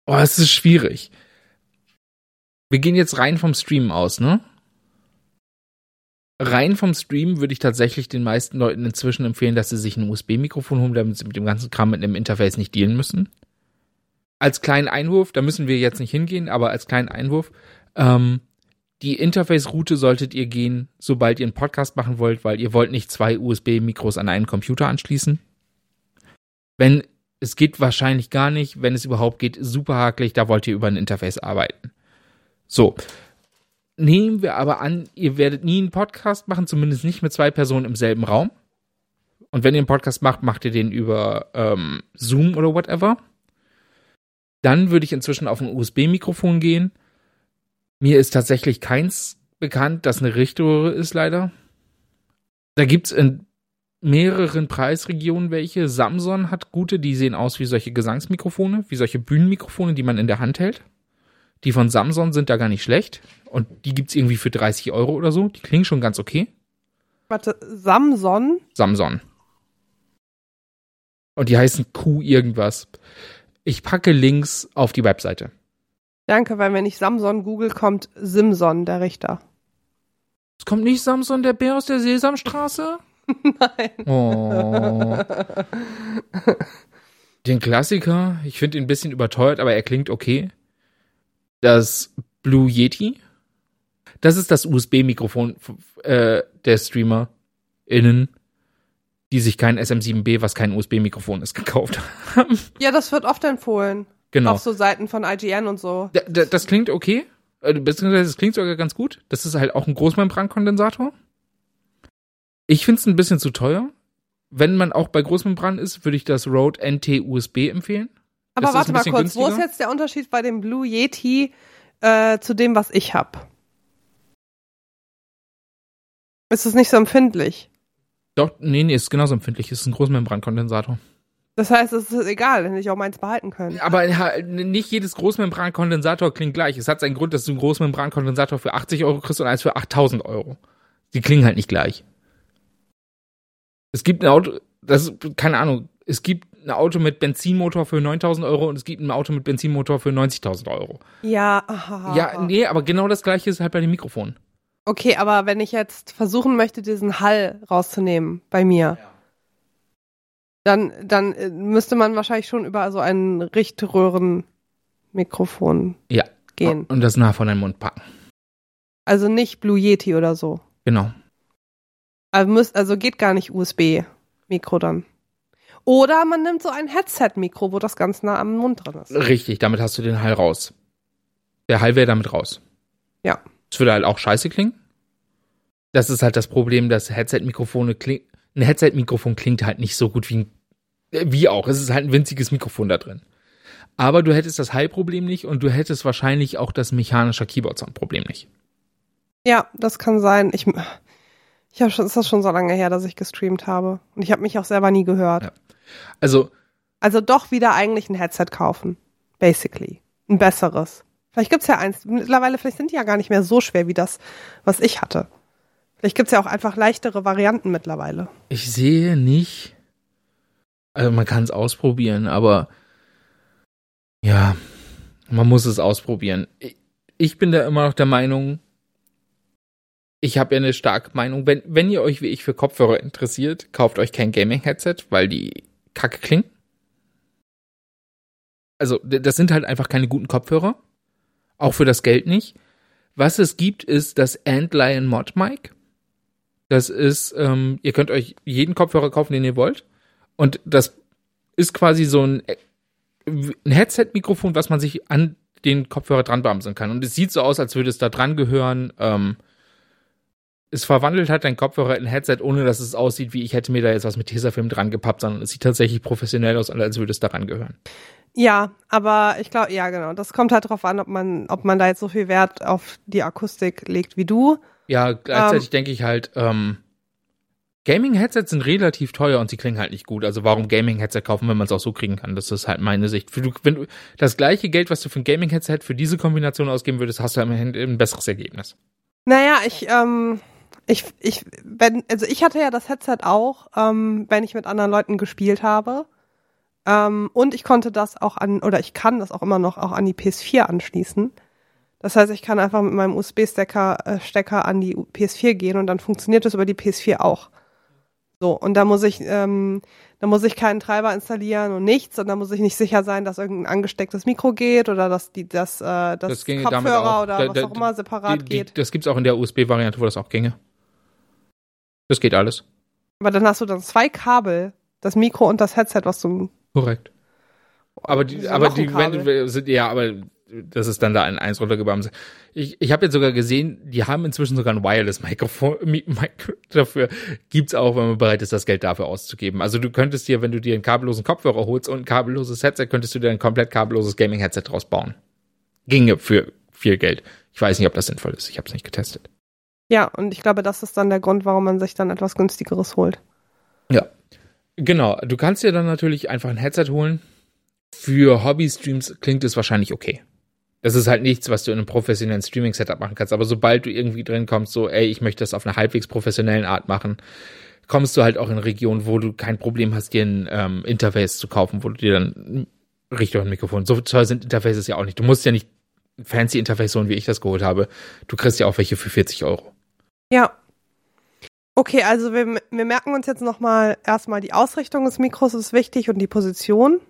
Oh, es ist schwierig. Wir gehen jetzt rein vom Stream aus, ne? Rein vom Stream würde ich tatsächlich den meisten Leuten inzwischen empfehlen, dass sie sich ein USB-Mikrofon holen, damit sie mit dem ganzen Kram mit einem Interface nicht dealen müssen. Als kleinen Einwurf, da müssen wir jetzt nicht hingehen, aber als kleinen Einwurf, ähm, die Interface-Route solltet ihr gehen, sobald ihr einen Podcast machen wollt, weil ihr wollt nicht zwei USB-Mikros an einen Computer anschließen. Wenn, es geht wahrscheinlich gar nicht, wenn es überhaupt geht, super hakelig, da wollt ihr über ein Interface arbeiten. So, Nehmen wir aber an, ihr werdet nie einen Podcast machen, zumindest nicht mit zwei Personen im selben Raum. Und wenn ihr einen Podcast macht, macht ihr den über ähm, Zoom oder whatever. Dann würde ich inzwischen auf ein USB-Mikrofon gehen. Mir ist tatsächlich keins bekannt, das eine Richtröhre ist, leider. Da gibt's in mehreren Preisregionen welche. Samsung hat gute, die sehen aus wie solche Gesangsmikrofone, wie solche Bühnenmikrofone, die man in der Hand hält. Die von Samsung sind da gar nicht schlecht. Und die gibt's irgendwie für 30 Euro oder so. Die klingen schon ganz okay. Warte, Samsung? Samsung. Und die heißen Q irgendwas. Ich packe Links auf die Webseite. Danke, weil wenn ich Samsung google, kommt Simson, der Richter. Es kommt nicht Samson, der Bär aus der Sesamstraße? Nein. Oh. Den Klassiker, ich finde ihn ein bisschen überteuert, aber er klingt okay das Blue Yeti. Das ist das USB-Mikrofon äh, der Streamer innen, die sich kein SM7B, was kein USB-Mikrofon ist, gekauft haben. Ja, das wird oft empfohlen. Genau. Auf so Seiten von IGN und so. Da, das klingt okay. Äh, beziehungsweise das klingt sogar ganz gut. Das ist halt auch ein Großmembrankondensator. Ich finde es ein bisschen zu teuer. wenn man auch bei Großmembran ist, würde ich das Rode NT USB empfehlen. Aber warte mal kurz, wo ist günstiger? jetzt der Unterschied bei dem Blue Yeti äh, zu dem, was ich hab? Ist es nicht so empfindlich? Doch, nee, nee, ist genauso empfindlich. Ist ein Großmembrankondensator. Das heißt, es ist egal, wenn ich auch meins behalten können. Aber nicht jedes Großmembrankondensator klingt gleich. Es hat seinen Grund, dass du einen Großmembrankondensator für 80 Euro kriegst und eins für 8000 Euro. Die klingen halt nicht gleich. Es gibt ein Auto, das ist, keine Ahnung, es gibt ein Auto mit Benzinmotor für 9000 Euro und es gibt ein Auto mit Benzinmotor für 90.000 Euro. Ja, aha. Ja, nee, aber genau das gleiche ist halt bei den Mikrofonen. Okay, aber wenn ich jetzt versuchen möchte, diesen Hall rauszunehmen bei mir, dann, dann äh, müsste man wahrscheinlich schon über so ein Richtröhrenmikrofon Ja. gehen. Und das nah von deinem Mund packen. Also nicht Blue Yeti oder so. Genau. Also, müsst, also geht gar nicht USB-Mikro dann. Oder man nimmt so ein Headset-Mikro, wo das ganz nah am Mund drin ist. Richtig, damit hast du den Hall raus. Der Hall wäre damit raus. Ja. Das würde halt auch scheiße klingen. Das ist halt das Problem, dass Headset-Mikrofone klingen. Ein Headset-Mikrofon klingt halt nicht so gut wie ein, äh, wie auch. Es ist halt ein winziges Mikrofon da drin. Aber du hättest das Hall-Problem nicht und du hättest wahrscheinlich auch das mechanische Keyboard-Sound-Problem nicht. Ja, das kann sein. Ich, ich habe schon, ist das schon so lange her, dass ich gestreamt habe. Und ich habe mich auch selber nie gehört. Ja. Also, Also doch wieder eigentlich ein Headset kaufen. Basically. Ein besseres. Vielleicht gibt's ja eins. Mittlerweile, vielleicht sind die ja gar nicht mehr so schwer wie das, was ich hatte. Vielleicht gibt's ja auch einfach leichtere Varianten mittlerweile. ich sehe nicht. Also, man kann es ausprobieren, aber ja, man muss es ausprobieren. Ich- Ich bin da immer noch der Meinung, ich habe ja eine starke Meinung, wenn, wenn ihr euch wie ich für Kopfhörer interessiert, kauft euch kein Gaming-Headset, weil die kacke klingen. Also, das sind halt einfach keine guten Kopfhörer. Auch für das Geld nicht. Was es gibt, ist das Antlion Mod Mic. Das ist, ähm, ihr könnt euch jeden Kopfhörer kaufen, den ihr wollt. Und das ist quasi so ein, äh, ein Headset-Mikrofon, was man sich an den Kopfhörer dran bamsen kann. Und es sieht so aus, als würde es da dran gehören. Ähm, es verwandelt halt dein Kopfhörer in ein Headset, ohne dass es aussieht, wie ich hätte mir da jetzt was mit Tesafilm dran gepappt, sondern es sieht tatsächlich professionell aus, als würde es daran gehören. Ja, aber ich glaube, ja, genau. Das kommt halt drauf an, ob man, ob man da jetzt so viel Wert auf die Akustik legt wie du. Ja, gleichzeitig denke ich halt, ähm, Gaming-Headsets sind relativ teuer und sie klingen halt nicht gut. Also warum Gaming-Headset kaufen, wenn man es auch so kriegen kann? Das ist halt meine Sicht. Du, wenn du das gleiche Geld, was du für ein Gaming-Headset für diese Kombination ausgeben würdest, hast du am Ende ein besseres Ergebnis. Naja, ich, ähm, ich, ich, wenn, also ich hatte ja das Headset auch, ähm, wenn ich mit anderen Leuten gespielt habe. Ähm, und ich konnte das auch an, oder ich kann das auch immer noch auch an die PS4 anschließen. Das heißt, ich kann einfach mit meinem USB-Stecker äh, Stecker an die PS4 gehen und dann funktioniert das über die PS4 auch. So, und da muss ich, ähm, da muss ich keinen Treiber installieren und nichts und da muss ich nicht sicher sein, dass irgendein angestecktes Mikro geht oder dass die, das, äh, das, Das Kopfhörer oder Da- was da- auch immer separat Die, die, geht. das gibt's auch in der USB-Variante, wo das auch ginge. Das geht alles. Aber dann hast du dann zwei Kabel, das Mikro und das Headset, was du. Korrekt. Aber die, aber die, wenn, sind, ja, aber das ist dann da ein eins runtergebamst. Ich, ich habe jetzt sogar gesehen, die haben inzwischen sogar ein Wireless-Mikrofon Mi- Mic- dafür. Gibt's auch, wenn man bereit ist, das Geld dafür auszugeben. Also du könntest dir, wenn du dir einen kabellosen Kopfhörer holst und ein kabelloses Headset, könntest du dir ein komplett kabelloses Gaming-Headset draus bauen. Ginge für viel Geld. Ich weiß nicht, ob das sinnvoll ist. Ich habe es nicht getestet. Ja, und ich glaube, das ist dann der Grund, warum man sich dann etwas günstigeres holt. Ja. Genau. Du kannst dir dann natürlich einfach ein Headset holen. Für Hobby-Streams klingt es wahrscheinlich okay. Das ist halt nichts, was du in einem professionellen Streaming-Setup machen kannst. Aber sobald du irgendwie drin kommst, so, ey, ich möchte das auf einer halbwegs professionellen Art machen, kommst du halt auch in Regionen, wo du kein Problem hast, dir ein ähm, Interface zu kaufen, wo du dir dann Richtung ein Mikrofon. So teuer sind Interfaces ja auch nicht. Du musst ja nicht fancy Interface holen, wie ich das geholt habe. Du kriegst ja auch welche für 40 Euro. Ja. Okay, also wir, wir merken uns jetzt nochmal erstmal die Ausrichtung des Mikros ist wichtig und die Position.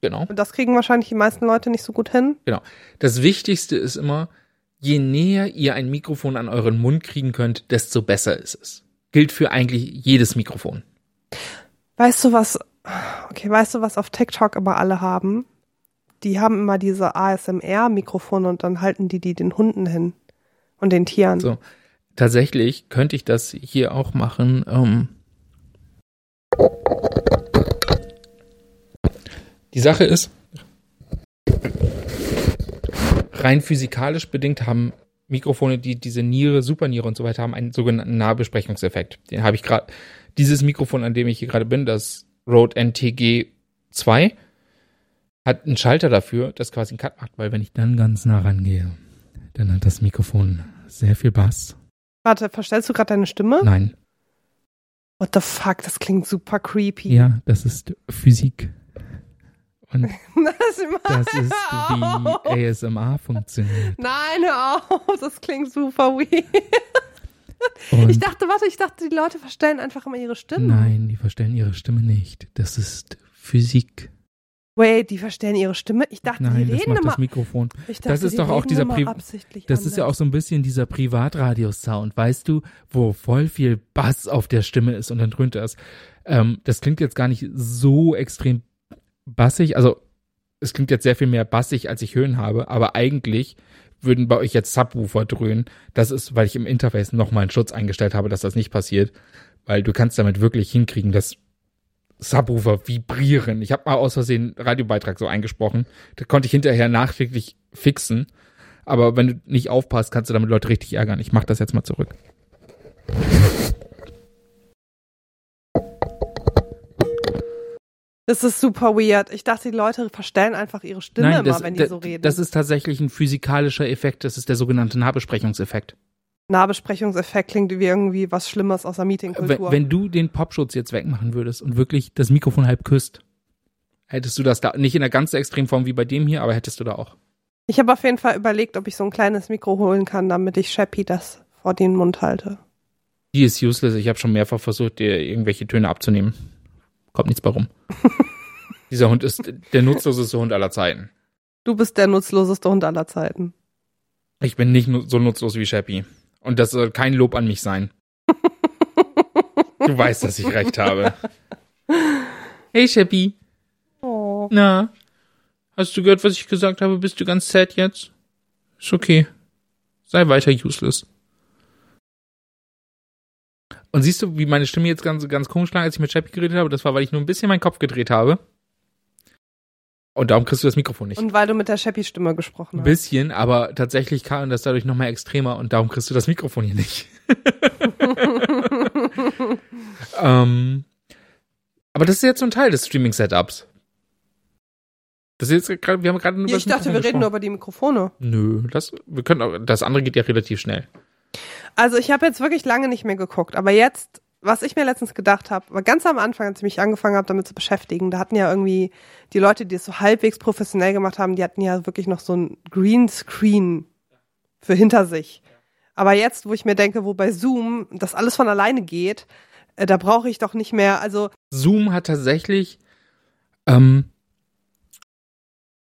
Genau. Und das kriegen wahrscheinlich die meisten Leute nicht so gut hin. Genau. Das Wichtigste ist immer, je näher ihr ein Mikrofon an euren Mund kriegen könnt, desto besser ist es. Gilt für eigentlich jedes Mikrofon. Weißt du was? Okay, weißt du, was auf TikTok immer alle haben? Die haben immer diese ASMR-Mikrofone und dann halten die die den Hunden hin und den Tieren. So. Tatsächlich könnte ich das hier auch machen. Ähm, Die Sache ist, rein physikalisch bedingt haben Mikrofone, die diese Niere, Superniere und so weiter haben, einen sogenannten Nahbesprechungseffekt. Den habe ich gerade, dieses Mikrofon, an dem ich hier gerade bin, das Rode NTG 2, hat einen Schalter dafür, das quasi einen Cut macht, weil wenn ich dann ganz nah rangehe, dann hat das Mikrofon sehr viel Bass. Warte, verstellst du gerade deine Stimme? Nein. What the fuck, das klingt super creepy. Ja, das ist Physik. Und Das, das ist wie ASMR funktioniert. Nein, hör auf, das klingt super weird. Und Ich dachte, warte, ich dachte, die Leute verstellen einfach immer ihre Stimmen. nein, die verstellen ihre Stimme nicht. Das ist Physik. Wait, die verstellen ihre Stimme? Ich dachte, Nein, die das reden macht immer. das Mikrofon. ich dachte, das ist die doch auch dieser Pri- Das ist ja auch anders. so ein bisschen dieser Privatradio-Sound, weißt du, wo voll viel Bass auf der Stimme ist und dann dröhnt das. Ähm, das klingt jetzt gar nicht so extrem bassig, also es klingt jetzt sehr viel mehr bassig, als ich Höhen habe, aber eigentlich würden bei euch jetzt Subwoofer dröhnen. Das ist, weil ich im Interface nochmal einen Schutz eingestellt habe, dass das nicht passiert, weil du kannst damit wirklich hinkriegen, dass Subwoofer vibrieren. Ich habe mal aus Versehen einen Radiobeitrag so eingesprochen. Da konnte ich hinterher nachträglich fixen. Aber wenn du nicht aufpasst, kannst du damit Leute richtig ärgern. Ich mach das jetzt mal zurück. Das ist super weird. Ich dachte, die Leute verstellen einfach ihre Stimme immer, das, wenn die das, so reden. das ist tatsächlich ein physikalischer Effekt. Das ist der sogenannte Nahbesprechungseffekt. Nahbesprechungseffekt klingt wie irgendwie was Schlimmes aus der Wenn, Meetingkultur. wenn du den Popschutz jetzt wegmachen würdest und wirklich das Mikrofon halb küsst, hättest du das da nicht in der ganz extremen Form wie bei dem hier, aber hättest du da auch. Ich habe auf jeden Fall überlegt, ob ich so ein kleines Mikro holen kann, damit ich Shappy das vor den Mund halte. Die ist useless. Ich habe schon mehrfach versucht, dir irgendwelche Töne abzunehmen. Kommt nichts bei rum. Dieser Hund ist der nutzloseste Hund aller Zeiten. Du bist der nutzloseste Hund aller Zeiten. Ich bin nicht so nutzlos wie Shappy. Und das soll kein Lob an mich sein. Du weißt, dass ich recht habe. Hey Shappy. Oh. Na? Hast du gehört, was ich gesagt habe? Bist du ganz sad jetzt? Ist okay. Sei weiter useless. Und siehst du, wie meine Stimme jetzt ganz, ganz komisch klang, als ich mit Shappy geredet habe? Das war, weil ich nur ein bisschen meinen Kopf gedreht habe. Und darum kriegst du das Mikrofon nicht. Und weil du mit der Shappy-Stimme gesprochen Ein hast. bisschen, aber tatsächlich kam das dadurch noch mal extremer und darum kriegst du das Mikrofon hier nicht. ähm, aber das ist jetzt so ein Teil des Streaming-Setups. Das ist jetzt gerade, wir haben gerade nur Ja, ich dachte, wir reden nur über die Mikrofone. Nö, das, wir können auch, das andere geht ja relativ schnell. Also ich habe jetzt wirklich lange nicht mehr geguckt, aber jetzt, was ich mir letztens gedacht habe, war ganz am Anfang, als ich mich angefangen habe, damit zu beschäftigen, da hatten ja irgendwie die Leute, die es so halbwegs professionell gemacht haben, die hatten ja wirklich noch so ein Greenscreen für hinter sich. Aber jetzt, wo ich mir denke, wo bei Zoom das alles von alleine geht, äh, da brauche ich doch nicht mehr, also Zoom hat tatsächlich, ähm,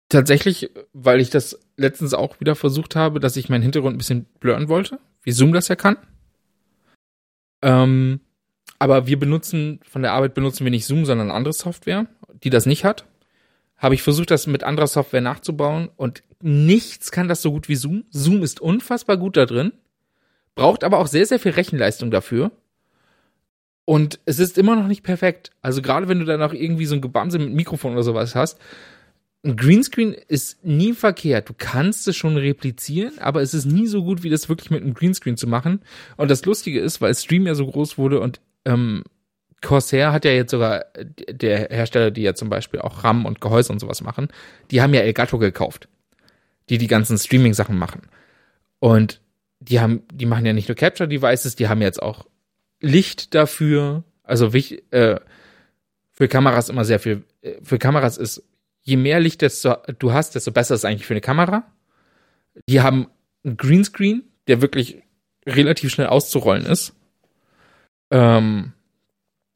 tatsächlich, weil ich das letztens auch wieder versucht habe, dass ich meinen Hintergrund ein bisschen blurren wollte, wie Zoom das ja kann. Ähm, aber wir benutzen, von der Arbeit benutzen wir nicht Zoom, sondern andere Software, die das nicht hat. Habe ich versucht, das mit anderer Software nachzubauen und nichts kann das so gut wie Zoom. Zoom ist unfassbar gut da drin, braucht aber auch sehr, sehr viel Rechenleistung dafür. Und es ist immer noch nicht perfekt. Also gerade wenn du dann auch irgendwie so ein Gebamse mit Mikrofon oder sowas hast, ein Greenscreen ist nie verkehrt. Du kannst es schon replizieren, aber es ist nie so gut, wie das wirklich mit einem Greenscreen zu machen. Und das Lustige ist, weil Stream ja so groß wurde und ähm, Corsair hat ja jetzt sogar, der Hersteller, die ja zum Beispiel auch RAM und Gehäuse und sowas machen, die haben ja Elgato gekauft, die die ganzen Streaming-Sachen machen. Und die haben, die machen ja nicht nur Capture-Devices, die haben jetzt auch Licht dafür. Also äh, für Kameras immer sehr viel. äh, Für Kameras ist je mehr Licht desto, du hast, desto besser ist es eigentlich für eine Kamera. Die haben einen Greenscreen, der wirklich relativ schnell auszurollen ist. Ähm,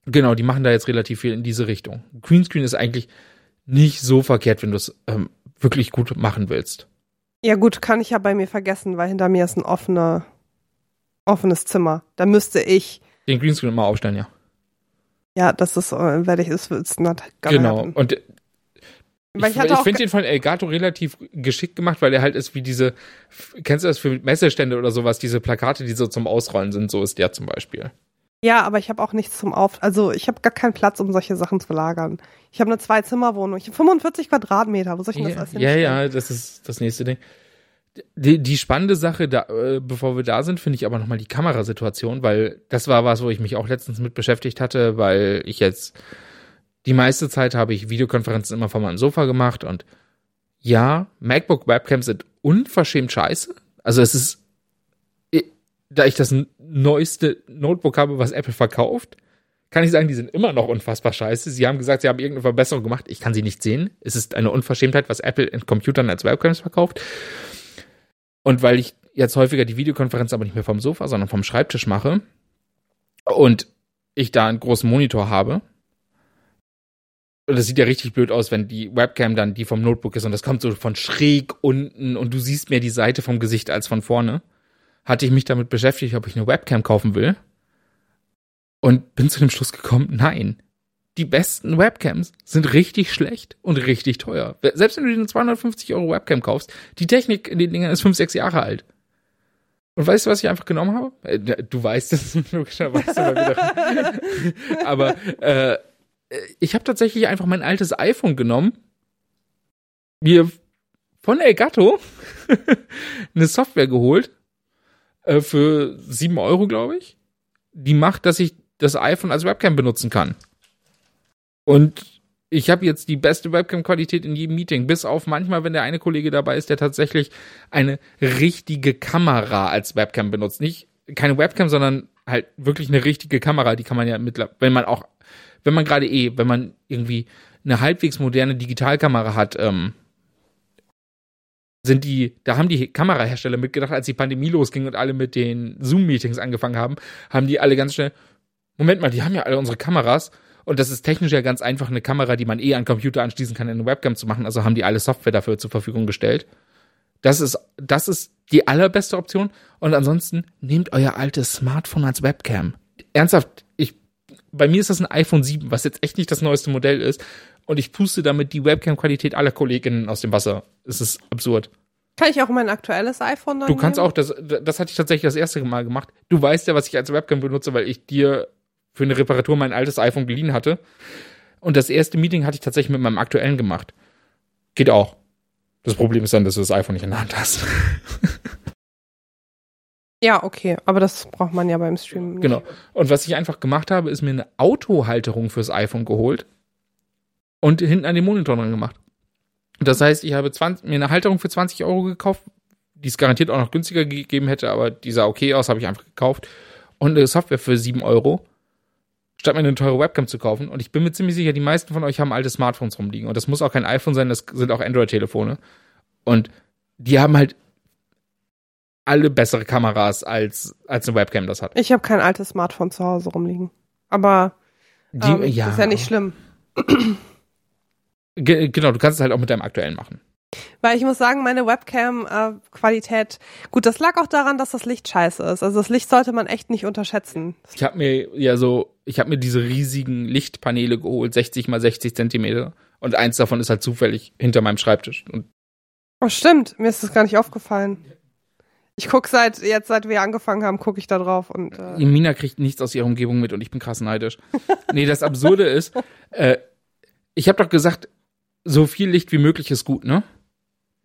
genau, die machen da jetzt relativ viel in diese Richtung. Greenscreen ist eigentlich nicht so verkehrt, wenn du es ähm, wirklich gut machen willst. ja gut, kann ich ja bei mir vergessen, weil hinter mir ist ein offener, offenes Zimmer. Da müsste ich, Den Greenscreen immer aufstellen, ja. ja, das ist, äh, werde ich, ist, it's not Genau. happen. Und ich, ich ich finde den von Elgato relativ geschickt gemacht, weil er halt ist wie diese, kennst du das für Messestände oder sowas, diese Plakate, die so zum Ausrollen sind, so ist der zum Beispiel. Ja, aber ich habe auch nichts zum Auf. Also ich habe gar keinen Platz, um solche Sachen zu lagern. Ich habe eine Zwei-Zimmer-Wohnung. Ich habe 45 Quadratmeter. Wo soll ich denn das Ja, alles ja, ja, das ist das nächste Ding. Die, die spannende Sache, da, äh, bevor wir da sind, finde ich aber nochmal die Kamerasituation, weil das war was, wo ich mich auch letztens mit beschäftigt hatte, weil ich jetzt die meiste Zeit habe ich Videokonferenzen immer von meinem Sofa gemacht und ja, MacBook Webcams sind unverschämt scheiße. Also es ist, da ich das neueste Notebook habe, was Apple verkauft, kann ich sagen, die sind immer noch unfassbar scheiße. Sie haben gesagt, sie haben irgendeine Verbesserung gemacht. Ich kann sie nicht sehen. Es ist eine Unverschämtheit, was Apple in Computern als Webcams verkauft. Und weil ich jetzt häufiger die Videokonferenz aber nicht mehr vom Sofa, sondern vom Schreibtisch mache und ich da einen großen Monitor habe, und das sieht ja richtig blöd aus, wenn die Webcam dann die vom Notebook ist und das kommt so von schräg unten und du siehst mehr die Seite vom Gesicht als von vorne. Hatte ich mich damit beschäftigt, ob ich eine Webcam kaufen will. Und bin zu dem Schluss gekommen, nein. Die besten Webcams sind richtig schlecht und richtig teuer. Selbst wenn du dir eine 250 Euro Webcam kaufst, die Technik in den Dingern ist 5, 6 Jahre alt. Und weißt du, was ich einfach genommen habe? Äh, Du weißt es logischerweise. Aber äh, ich habe tatsächlich einfach mein altes iPhone genommen, mir von Elgato eine Software geholt äh, für 7 Euro, glaube ich. Die macht, dass ich das iPhone als Webcam benutzen kann. Und ich habe jetzt die beste Webcam-Qualität in jedem Meeting, bis auf manchmal, wenn der eine Kollege dabei ist, der tatsächlich eine richtige Kamera als Webcam benutzt. Nicht keine Webcam, sondern halt wirklich eine richtige Kamera. Die kann man ja mittlerweile, wenn man auch, wenn man gerade eh, wenn man irgendwie eine halbwegs moderne Digitalkamera hat, ähm, sind die, da haben die Kamerahersteller mitgedacht, als die Pandemie losging und alle mit den Zoom-Meetings angefangen haben, haben die alle ganz schnell, Moment mal, die haben ja alle unsere Kameras und das ist technisch ja ganz einfach, eine Kamera, die man eh an Computer anschließen kann, in eine Webcam zu machen, also haben die alle Software dafür zur Verfügung gestellt. Das ist, das ist die allerbeste Option und ansonsten nehmt euer altes Smartphone als Webcam. Ernsthaft, ich, bei mir ist das ein iPhone 7, was jetzt echt nicht das neueste Modell ist und ich puste damit die Webcam-Qualität aller Kolleginnen aus dem Wasser. Es ist absurd. Kann ich auch mein aktuelles iPhone dann Du kannst nehmen? auch, das, das hatte ich tatsächlich das erste Mal gemacht. Du weißt ja, was ich als Webcam benutze, weil ich dir für eine Reparatur mein altes iPhone geliehen hatte. Und das erste Meeting hatte ich tatsächlich mit meinem aktuellen gemacht. Geht auch. Das Problem ist dann, dass du das iPhone nicht in der Hand hast. Ja, okay, aber das braucht man ja beim Streamen. nicht. Genau. Und was ich einfach gemacht habe, ist mir eine Autohalterung fürs iPhone geholt und hinten an den Monitor dran gemacht. Das heißt, ich habe 20, mir eine Halterung für 20 Euro gekauft, die es garantiert auch noch günstiger gegeben hätte, aber die sah okay aus, habe ich einfach gekauft. Und eine Software für 7 Euro, statt mir eine teure Webcam zu kaufen. Und ich bin mir ziemlich sicher, die meisten von euch haben alte Smartphones rumliegen. Und das muss auch kein iPhone sein, das sind auch Android-Telefone. Und die haben halt alle bessere Kameras als, als eine Webcam das hat. Ich habe kein altes Smartphone zu Hause rumliegen. Aber Die, ähm, ist ja nicht schlimm. Ge genau, du kannst es halt auch mit deinem aktuellen machen. Weil ich muss sagen, meine Webcam-Qualität, gut, das lag auch daran, dass das Licht scheiße ist. Also das Licht sollte man echt nicht unterschätzen. Ich habe mir ja so, ich habe mir diese riesigen Lichtpaneele geholt, 60 mal 60 Zentimeter. Und eins davon ist halt zufällig hinter meinem Schreibtisch. Und Oh, stimmt, mir ist das gar nicht aufgefallen. Ich guck seit, jetzt seit wir angefangen haben, gucke ich da drauf und äh, Mina kriegt nichts aus ihrer Umgebung mit und ich bin krass neidisch. nee, das Absurde ist, äh, ich habe doch gesagt, so viel Licht wie möglich ist gut, ne?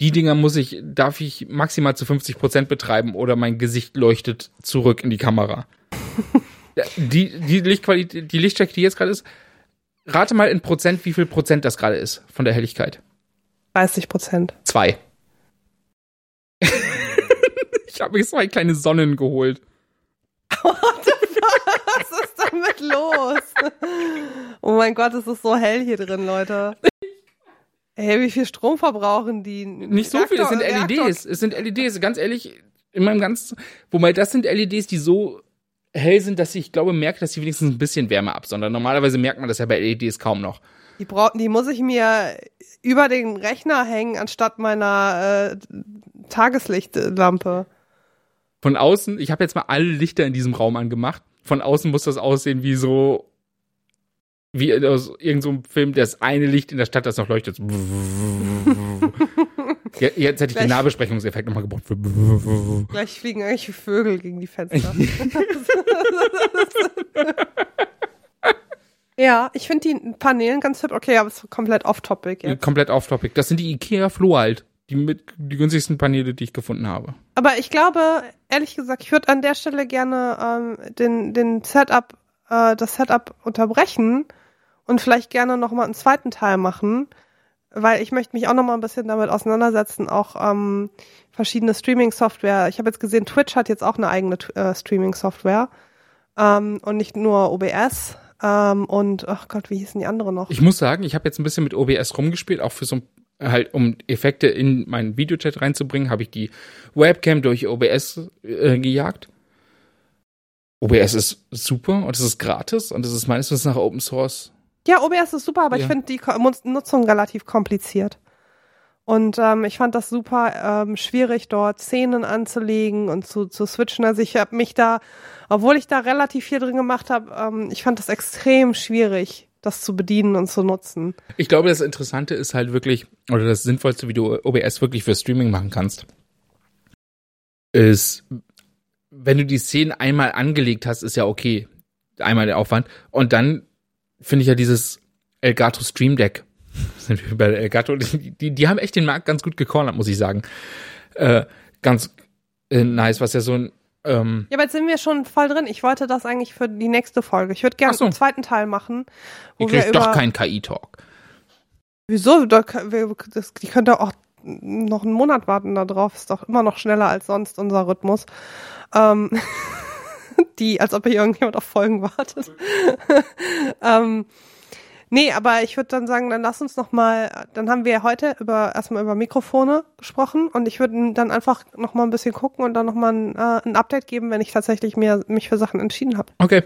Die Dinger muss ich, darf ich maximal zu 50 Prozent betreiben oder mein Gesicht leuchtet zurück in die Kamera. die, die Lichtqualität, die Lichtstärke, die jetzt gerade ist, rate mal in Prozent, wie viel Prozent das gerade ist von der Helligkeit. 30 Prozent. Zwei. ich habe mir zwei kleine Sonnen geholt. Was ist damit los? Oh mein Gott, es ist so hell hier drin, Leute. Hey, wie viel Strom verbrauchen die? Nicht so viel, es sind LEDs. Es sind LEDs, ganz ehrlich, in meinem ganzen. Wobei das sind LEDs, die so hell sind, dass ich glaube, merke, dass sie wenigstens ein bisschen Wärme absondern. Normalerweise merkt man das ja bei LEDs kaum noch. Die, brauch, die muss ich mir über den Rechner hängen, anstatt meiner äh, Tageslichtlampe. Von außen, ich habe jetzt mal alle Lichter in diesem Raum angemacht. Von außen muss das aussehen wie so. Wie aus irgendeinem so einem Film, das eine Licht in der Stadt, das noch leuchtet. Jetzt hätte ich den Gleich- Nahbesprechungseffekt nochmal gebraucht. Gleich fliegen irgendwelche Vögel gegen die Fenster. Ja, ich finde die Paneelen ganz hübsch. Okay, aber es ist komplett off-topic jetzt. Komplett off-topic. Das sind die Ikea Flohalt. Die mit die günstigsten Paneele, die ich gefunden habe. Aber ich glaube, ehrlich gesagt, ich würde an der Stelle gerne ähm, den, den Setup, äh, das Setup unterbrechen und vielleicht gerne nochmal einen zweiten Teil machen, weil ich möchte mich auch nochmal ein bisschen damit auseinandersetzen, auch ähm, verschiedene Streaming-Software. Ich habe jetzt gesehen, Twitch hat jetzt auch eine eigene äh, Streaming-Software ähm, und nicht nur OBS. Ähm, und ach Gott, wie hießen die andere noch? Ich muss sagen, ich habe jetzt ein bisschen mit OBS rumgespielt, auch für so halt um Effekte in meinen Videochat reinzubringen, habe ich die Webcam durch OBS äh, gejagt. OBS ist super und es ist gratis und es ist meines Wissens nach Open Source. Ja, OBS ist super, aber Ja. ich finde die Nutzung relativ kompliziert. Und ähm, ich fand das super ähm, schwierig, dort Szenen anzulegen und zu, zu switchen. Also ich habe mich da, obwohl ich da relativ viel drin gemacht habe, ähm, ich fand das extrem schwierig, das zu bedienen und zu nutzen. Ich glaube, das Interessante ist halt wirklich, oder das Sinnvollste, wie du OBS wirklich für Streaming machen kannst, ist, wenn du die Szenen einmal angelegt hast, ist ja okay. Einmal der Aufwand. Und dann finde ich ja dieses Elgato Stream Deck. Sind wir bei Elgato? Die, die, die haben echt den Markt ganz gut gecornert, muss ich sagen. Äh, ganz äh, nice, was ja so ein, ähm, Ja, aber jetzt sind wir schon voll drin. Ich wollte das eigentlich für die nächste Folge. Ich würde gerne so. einen zweiten Teil machen. Wo ihr kriegt doch keinen KI-Talk. Wieso? Da, kann- wir- das, die könnt ihr auch noch einen Monat warten da drauf. Ist doch immer noch schneller als sonst unser Rhythmus. Ähm, die, als ob hier irgendjemand auf Folgen wartet. ähm, nee, aber ich würde dann sagen, dann lass uns noch mal, dann haben wir heute über erstmal über Mikrofone gesprochen und ich würde dann einfach noch mal ein bisschen gucken und dann noch mal ein, äh, ein Update geben, wenn ich tatsächlich mir mich für Sachen entschieden habe. Okay.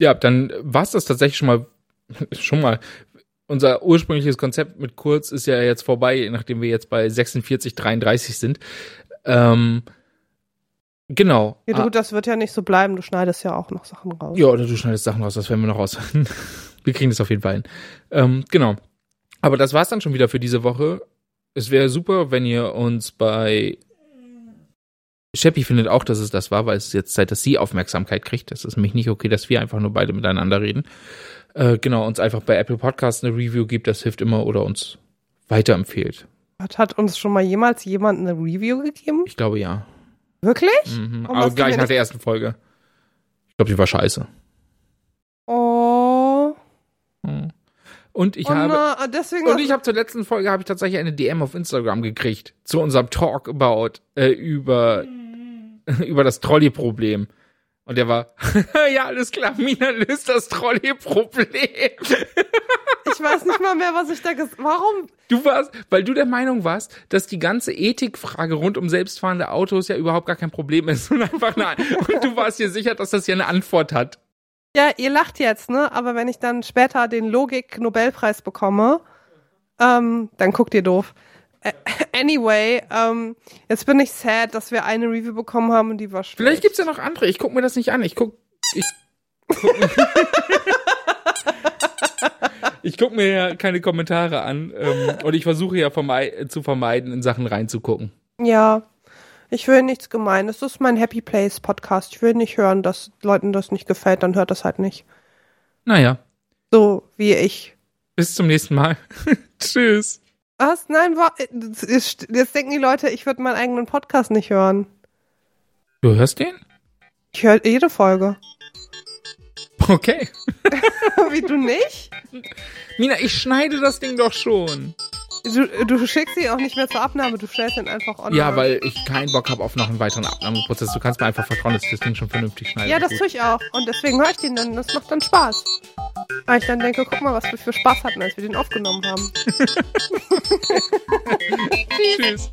Ja, dann war's das tatsächlich schon mal, schon mal. Unser ursprüngliches Konzept mit kurz ist ja jetzt vorbei, nachdem wir jetzt bei 46, 33 sind. Ähm, genau. Ja, Ah, gut, das wird ja nicht so bleiben. Du schneidest ja auch noch Sachen raus. ja, oder du schneidest Sachen raus, das werden wir noch raus. wir kriegen das auf jeden Fall hin. Ähm, genau. Aber das war's dann schon wieder für diese Woche. Es wäre super, wenn ihr uns bei Sheppi findet auch, dass es das war, weil es ist jetzt Zeit, dass sie Aufmerksamkeit kriegt. Das ist nämlich nicht okay, dass wir einfach nur beide miteinander reden. Äh, genau, uns einfach bei Apple Podcasts eine Review gibt, das hilft immer oder uns weiterempfehlt. Hat, hat uns schon mal jemals jemand eine Review gegeben? Ich glaube ja. Wirklich? Mhm. Aber gleich nach der ersten Folge. Ich glaube, die war scheiße. Oh. Mhm. Und ich oh habe. na, deswegen. Und ich habe zur letzten Folge habe ich tatsächlich eine DM auf Instagram gekriegt zu unserem Talk about äh, über über das Trolley-Problem. Und der war, ja, alles klar, Mina löst das Trolley-Problem. ich weiß nicht mal mehr, was ich da gesagt Warum? Du warst, weil du der Meinung warst, dass die ganze Ethikfrage rund um selbstfahrende Autos ja überhaupt gar kein Problem ist und einfach eine, und du warst dir sicher, dass das ja eine Antwort hat. Ja, ihr lacht jetzt, ne? Aber wenn ich dann später den Logik-Nobelpreis bekomme, ähm, dann guckt ihr doof. Ä- Anyway, ähm, jetzt bin ich sad, dass wir eine Review bekommen haben und die war schlecht. Vielleicht gibt's ja noch andere. Ich guck mir das nicht an. Ich guck, ich, guck mir, ich guck mir ja keine Kommentare an ähm, und ich versuche ja vermei zu vermeiden, in Sachen reinzugucken. Ja, ich will nichts Gemeines. Das ist mein Happy Place Podcast. Ich will nicht hören, dass Leuten das nicht gefällt, dann hört das halt nicht. Naja, So wie ich. bis zum nächsten Mal. Tschüss. Was? Nein, wa jetzt jetzt denken die Leute, ich würde meinen eigenen Podcast nicht hören. Du hörst den? Ich höre jede Folge. Okay. wie du nicht? Mina, ich schneide das Ding doch schon. Du, du schickst sie auch nicht mehr zur Abnahme, du stellst ihn einfach online. Ja, weil ich keinen Bock habe auf noch einen weiteren Abnahmeprozess. Du kannst mir einfach vertrauen, dass ich das Ding schon vernünftig schneide. Ja, das tue ich auch. Und deswegen höre ich den dann. Das macht dann Spaß. Weil ich dann denke, guck mal, was wir für Spaß hatten, als wir den aufgenommen haben. Tschüss.